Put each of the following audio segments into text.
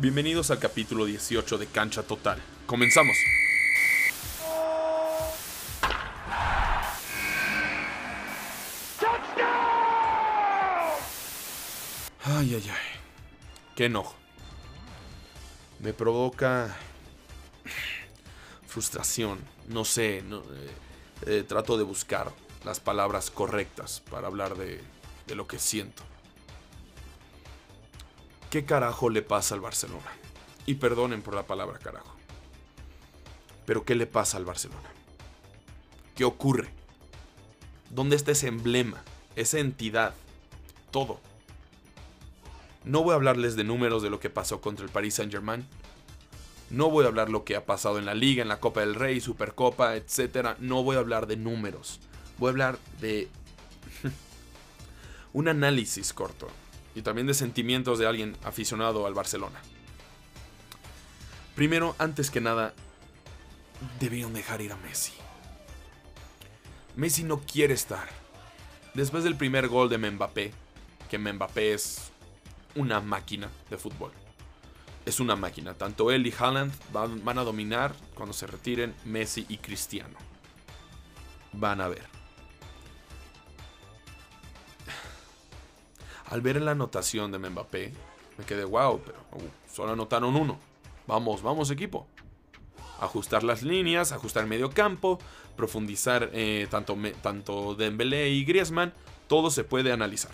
Bienvenidos al capítulo 18 de Cancha Total. Comenzamos. Ay, ay, ay. Qué enojo. Me provoca frustración. No sé, no, eh, eh, trato de buscar las palabras correctas para hablar de, de lo que siento. ¿Qué carajo le pasa al Barcelona? Y perdonen por la palabra carajo. Pero ¿qué le pasa al Barcelona? ¿Qué ocurre? ¿Dónde está ese emblema? Esa entidad. Todo. No voy a hablarles de números de lo que pasó contra el Paris Saint Germain. No voy a hablar lo que ha pasado en la liga, en la Copa del Rey, Supercopa, etc. No voy a hablar de números. Voy a hablar de un análisis corto y también de sentimientos de alguien aficionado al Barcelona. Primero, antes que nada, debieron dejar ir a Messi. Messi no quiere estar. Después del primer gol de Mbappé, que Mbappé es una máquina de fútbol. Es una máquina. Tanto él y Haaland van, van a dominar cuando se retiren Messi y Cristiano. Van a ver. Al ver la anotación de Mbappé, me quedé wow, pero uh, solo anotaron uno. Vamos, vamos equipo. Ajustar las líneas, ajustar medio campo, profundizar eh, tanto, tanto Dembélé y Griezmann, todo se puede analizar.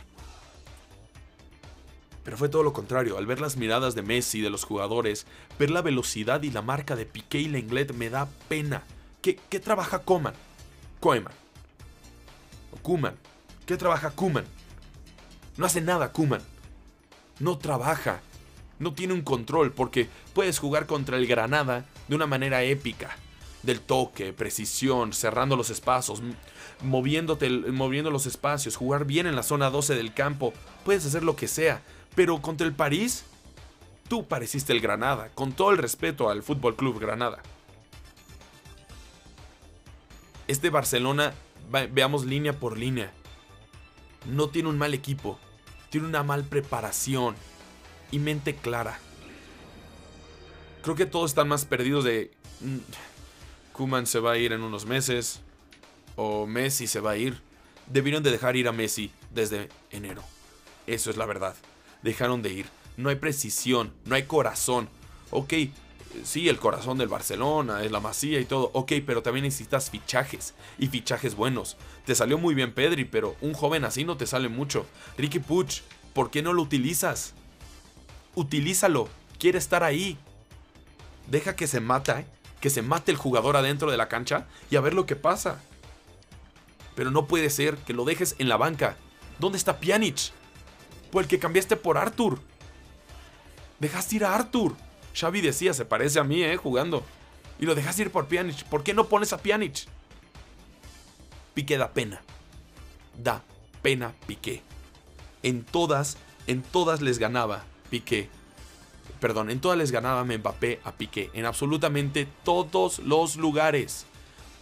Pero fue todo lo contrario, al ver las miradas de Messi, de los jugadores, ver la velocidad y la marca de Piqué y Lenglet me da pena. ¿Qué, qué trabaja Coman? Koeman. O Kuman. ¿Qué trabaja Kuman? No hace nada Kuman. No trabaja. No tiene un control porque puedes jugar contra el Granada de una manera épica. Del toque, precisión, cerrando los espacios, moviéndote, moviendo los espacios, jugar bien en la zona 12 del campo. Puedes hacer lo que sea. Pero contra el París, tú pareciste el Granada, con todo el respeto al Fútbol Club Granada. Este Barcelona, veamos línea por línea, no tiene un mal equipo, tiene una mal preparación y mente clara. Creo que todos están más perdidos de... Kuman se va a ir en unos meses. O Messi se va a ir. Debieron de dejar ir a Messi desde enero. Eso es la verdad. Dejaron de ir. No hay precisión, no hay corazón. Ok, sí, el corazón del Barcelona, es la masía y todo. Ok, pero también necesitas fichajes. Y fichajes buenos. Te salió muy bien Pedri, pero un joven así no te sale mucho. Ricky Puch, ¿por qué no lo utilizas? Utilízalo. Quiere estar ahí. Deja que se mata, ¿eh? que se mate el jugador adentro de la cancha y a ver lo que pasa. Pero no puede ser que lo dejes en la banca. ¿Dónde está Pjanic? Por el que cambiaste por Arthur. Dejaste ir a Arthur. Xavi decía, se parece a mí, ¿eh? Jugando. Y lo dejaste ir por Pjanic. ¿Por qué no pones a Pjanic? Piqué da pena. Da pena Piqué. En todas, en todas les ganaba Piqué. Perdón, en todas les ganaba Mbappé a Piqué. En absolutamente todos los lugares.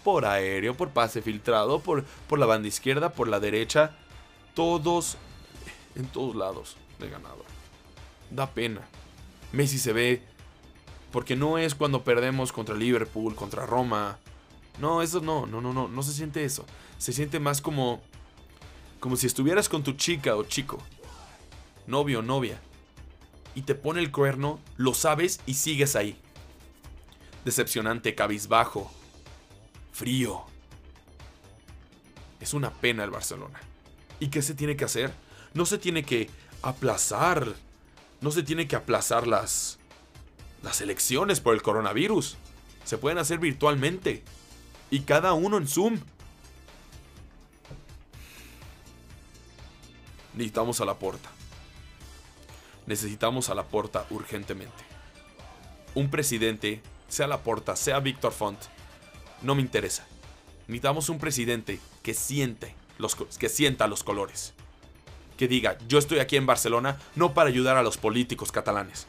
Por aéreo, por pase filtrado, por, por la banda izquierda, por la derecha. Todos, en todos lados le ganaba. Da pena. Messi se ve. Porque no es cuando perdemos contra Liverpool, contra Roma. No, eso no, no, no, no, no se siente eso. Se siente más como. Como si estuvieras con tu chica o chico. Novio o novia y te pone el cuerno, lo sabes y sigues ahí. Decepcionante, cabizbajo, frío. Es una pena el Barcelona. ¿Y qué se tiene que hacer? No se tiene que aplazar. No se tiene que aplazar las las elecciones por el coronavirus. Se pueden hacer virtualmente y cada uno en Zoom. Necesitamos a la puerta. Necesitamos a la porta urgentemente. Un presidente, sea la porta, sea Víctor Font, no me interesa. Necesitamos un presidente que siente los, que sienta los colores. Que diga, yo estoy aquí en Barcelona no para ayudar a los políticos catalanes.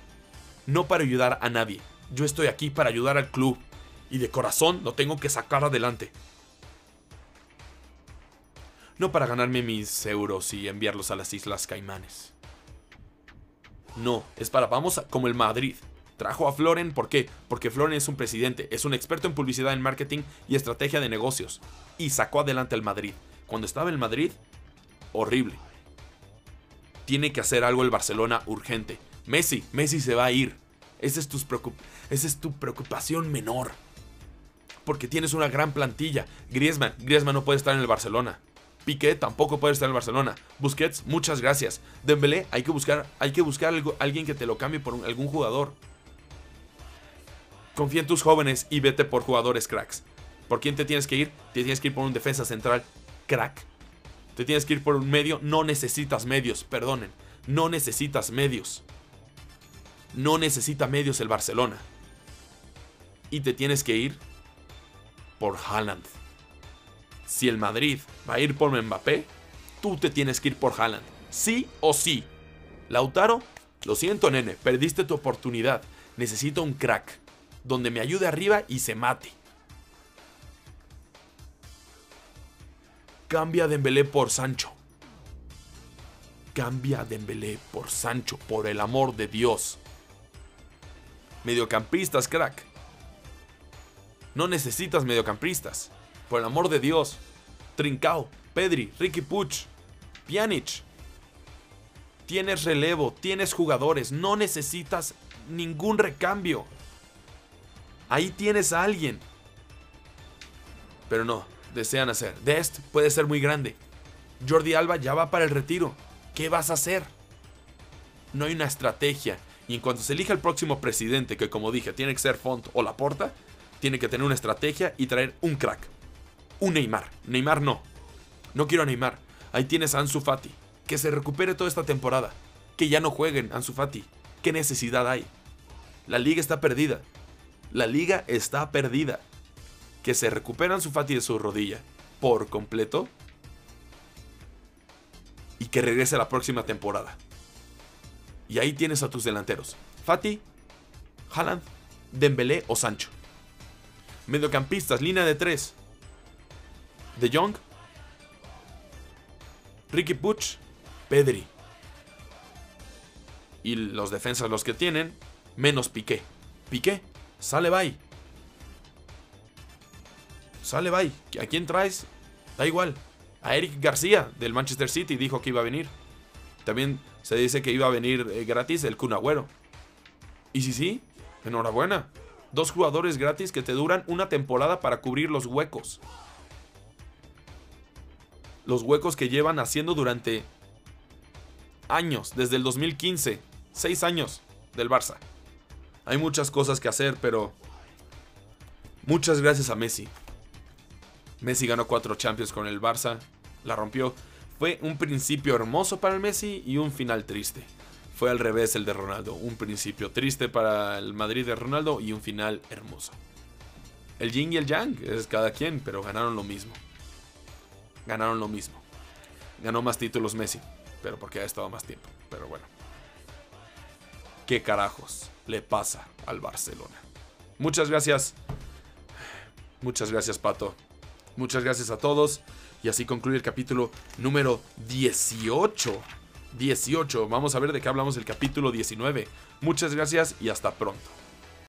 No para ayudar a nadie. Yo estoy aquí para ayudar al club. Y de corazón lo tengo que sacar adelante. No para ganarme mis euros y enviarlos a las Islas Caimanes. No, es para vamos a, como el Madrid. Trajo a Floren, ¿por qué? Porque Floren es un presidente, es un experto en publicidad, en marketing y estrategia de negocios. Y sacó adelante al Madrid. Cuando estaba en Madrid, horrible. Tiene que hacer algo el Barcelona urgente. Messi, Messi se va a ir. Esa es, tu preocupación menor. Porque tienes una gran plantilla. Griezmann, Griezmann no puede estar en el Barcelona. Piqué tampoco puede estar en el Barcelona. Busquets, muchas gracias. Dembélé, hay que buscar, hay que buscar algo, alguien que te lo cambie por algún jugador. Confía en tus jóvenes y vete por jugadores cracks. ¿Por quién te tienes que ir? Te tienes que ir por un defensa central crack. Te tienes que ir por un medio. No necesitas medios, perdonen. No necesitas medios. No necesita medios el Barcelona. Y te tienes que ir por Haaland. Si el Madrid va a ir por Mbappé, tú te tienes que ir por Haaland. Sí o sí. Lautaro, lo siento, nene, perdiste tu oportunidad. Necesito un crack. Donde me ayude arriba y se mate. Cambia Dembélé por Sancho. Cambia Dembélé por Sancho, por el amor de Dios. Mediocampistas, crack. No necesitas mediocampistas. Por el amor de Dios. Trincao, Pedri, Ricky Puch, Pjanic. Tienes relevo, tienes jugadores, no necesitas ningún recambio. Ahí tienes a alguien. Pero no, desean hacer. Dest puede ser muy grande. Jordi Alba ya va para el retiro. ¿Qué vas a hacer? No hay una estrategia. Y en cuanto se elija el próximo presidente, que como dije, tiene que ser Font o Laporta, tiene que tener una estrategia y traer un crack. Un Neymar. Neymar no. No quiero a Neymar. Ahí tienes a Ansu Fati. Que se recupere toda esta temporada. Que ya no jueguen Ansu Fati. ¿Qué necesidad hay? La liga está perdida. La liga está perdida. Que se recupere Ansu Fati de su rodilla. Por completo. Y que regrese la próxima temporada. Y ahí tienes a tus delanteros. Fati, Haaland, Dembélé o Sancho. Mediocampistas, línea de tres. De Jong, Ricky Puch, Pedri. Y los defensas los que tienen, menos Piqué. Piqué, sale bye. Sale bye. ¿A quién traes? Da igual. A Eric García del Manchester City dijo que iba a venir. También se dice que iba a venir eh, gratis el Kun Agüero. Y si sí, enhorabuena. Dos jugadores gratis que te duran una temporada para cubrir los huecos. Los huecos que llevan haciendo durante años, desde el 2015. Seis años del Barça. Hay muchas cosas que hacer, pero muchas gracias a Messi. Messi ganó cuatro Champions con el Barça, la rompió. Fue un principio hermoso para el Messi y un final triste. Fue al revés el de Ronaldo. Un principio triste para el Madrid de Ronaldo y un final hermoso. El yin y el yang es cada quien, pero ganaron lo mismo. Ganaron lo mismo. Ganó más títulos Messi, pero porque ha estado más tiempo. Pero bueno. ¿Qué carajos le pasa al Barcelona? Muchas gracias. Muchas gracias, Pato. Muchas gracias a todos. Y así concluye el capítulo número 18. 18. Vamos a ver de qué hablamos el capítulo 19. Muchas gracias y hasta pronto.